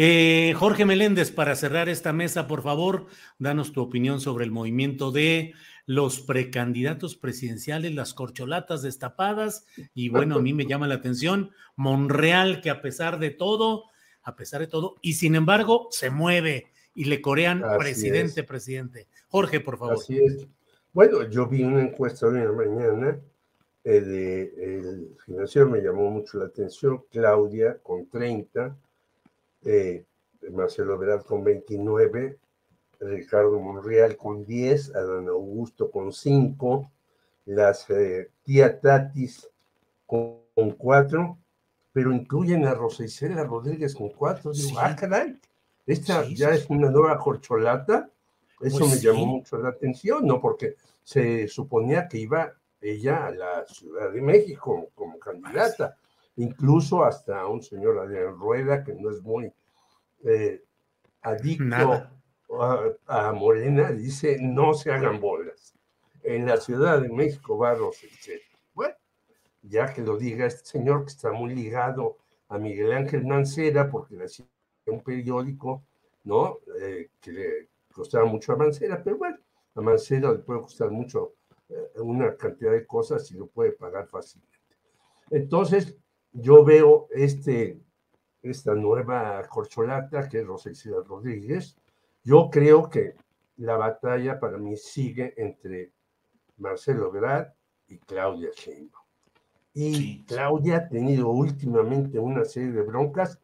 Eh, Jorge Meléndez, para cerrar esta mesa, por favor, danos tu opinión sobre el movimiento de los precandidatos presidenciales, las corcholatas destapadas. Y bueno, a mí me llama la atención Monreal, que a pesar de todo, a pesar de todo, y sin embargo, se mueve y le corean Así presidente, es. presidente. Jorge, por favor. Así es. Bueno, yo vi una encuesta hoy en la mañana eh, de el financiero, me llamó mucho la atención. Claudia con 30, eh, Marcelo Veraz con 29, Ricardo Monreal con 10, Adán Augusto con 5, las eh, tía Tatis con, 4, pero incluyen a Rosa Isela Rodríguez con 4. Digo, Sí. ah, caray, esta Sí, ya sí, es una nueva corcholata. Eso Pues me llamó mucho la atención, ¿no? Porque se suponía que iba ella a la Ciudad de México como candidata, incluso hasta un señor Adrián Rueda, que no es muy eh, adicto Nada. a, a Morena, dice, no se hagan bolas. En la Ciudad de México va Rosicel. Bueno, ya que lo diga este señor que está muy ligado a Miguel Ángel Mancera, porque le hacía un periódico, ¿no? Eh, que le costaba mucho a Mancera, pero bueno, a Mancera le puede costar mucho eh, una cantidad de cosas y lo puede pagar fácilmente. Entonces, yo veo este, esta nueva corcholata que es Rosicela Rodríguez. Yo creo que la batalla para mí sigue entre Marcelo Ebrard y Claudia Sheinbaum. Y Sí. Claudia ha tenido últimamente una serie de broncas.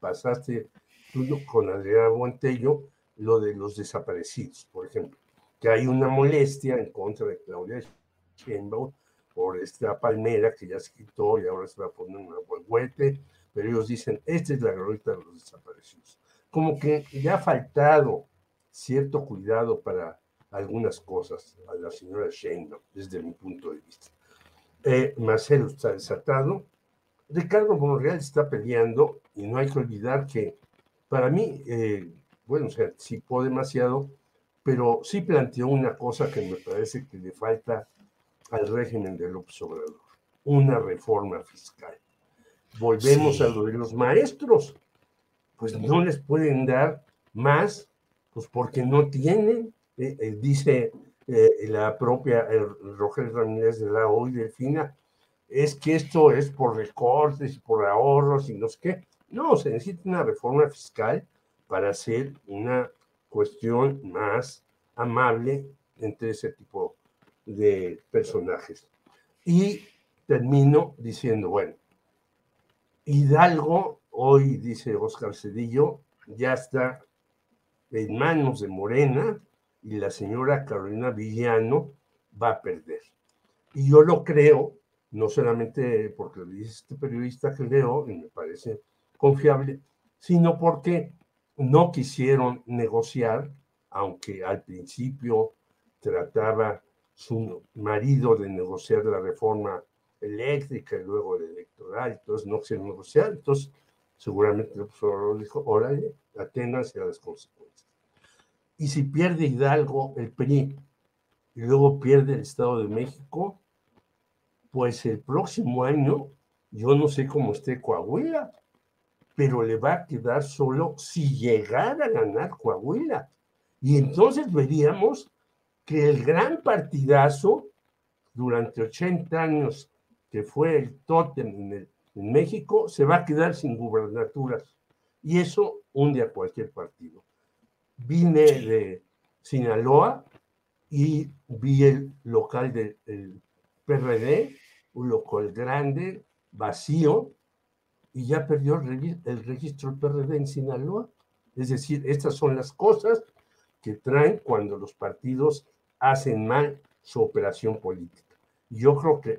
Pasaste tú con Adriana Buentello lo de los desaparecidos, por ejemplo, que hay una molestia en contra de Claudia Sheinbaum por esta palmera que ya se quitó y ahora se va a poner un huehuete, pero ellos dicen, esta es la glorieta de los desaparecidos. Como que ya ha faltado cierto cuidado para algunas cosas a la señora Sheinbaum, desde mi punto de vista. Eh, Marcelo está desatado, Ricardo Monreal está peleando y no hay que olvidar que para mí, eh, bueno, se anticipó demasiado, pero sí planteó una cosa que me parece que le falta al régimen de López Obrador, una reforma fiscal. Volvemos Sí. a lo de los maestros, pues no les pueden dar más, pues porque no tienen, eh, eh, dice eh, la propia Rogelio Ramírez de la OI Delfina, es que esto es por recortes y por ahorros y no sé qué. No, se necesita una reforma fiscal para hacer una cuestión más amable entre ese tipo de personajes. Y termino diciendo, bueno, Hidalgo, hoy dice Oscar Cedillo, ya está en manos de Morena y la señora Carolina Villano va a perder. Y yo lo creo, no solamente porque lo dice este periodista que leo y me parece confiable, sino porque no quisieron negociar, aunque al principio trataba su marido de negociar la reforma eléctrica y luego la electoral, entonces no quisieron negociar, entonces seguramente el profesor dijo, órale, aténganse a las consecuencias. Y si pierde Hidalgo el PRI y luego pierde el Estado de México, pues el próximo año yo no sé cómo esté Coahuila, pero le va a quedar solo si llegara a ganar Coahuila. Y entonces veríamos que el gran partidazo durante 80 años que fue el tótem en, en México se va a quedar sin gubernaturas. Y eso hunde a cualquier partido. Vine de Sinaloa y vi el local del PRD, un local grande, vacío, y ya perdió el registro del PRD en Sinaloa. Es decir, estas son las cosas que traen cuando los partidos hacen mal su operación política. Yo creo que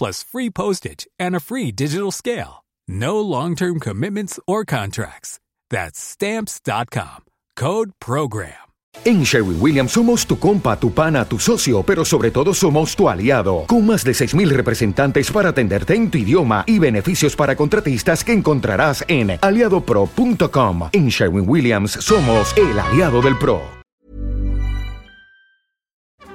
plus free postage and a free digital scale. No long-term commitments or contracts. That's stamps.com. Code program. En Sherwin Williams somos tu compa, tu pana, tu socio, pero sobre todo somos tu aliado, con más de 6.000 representantes para atenderte en tu idioma y beneficios para contratistas que encontrarás en aliadopro.com. En Sherwin Williams somos el aliado del PRO.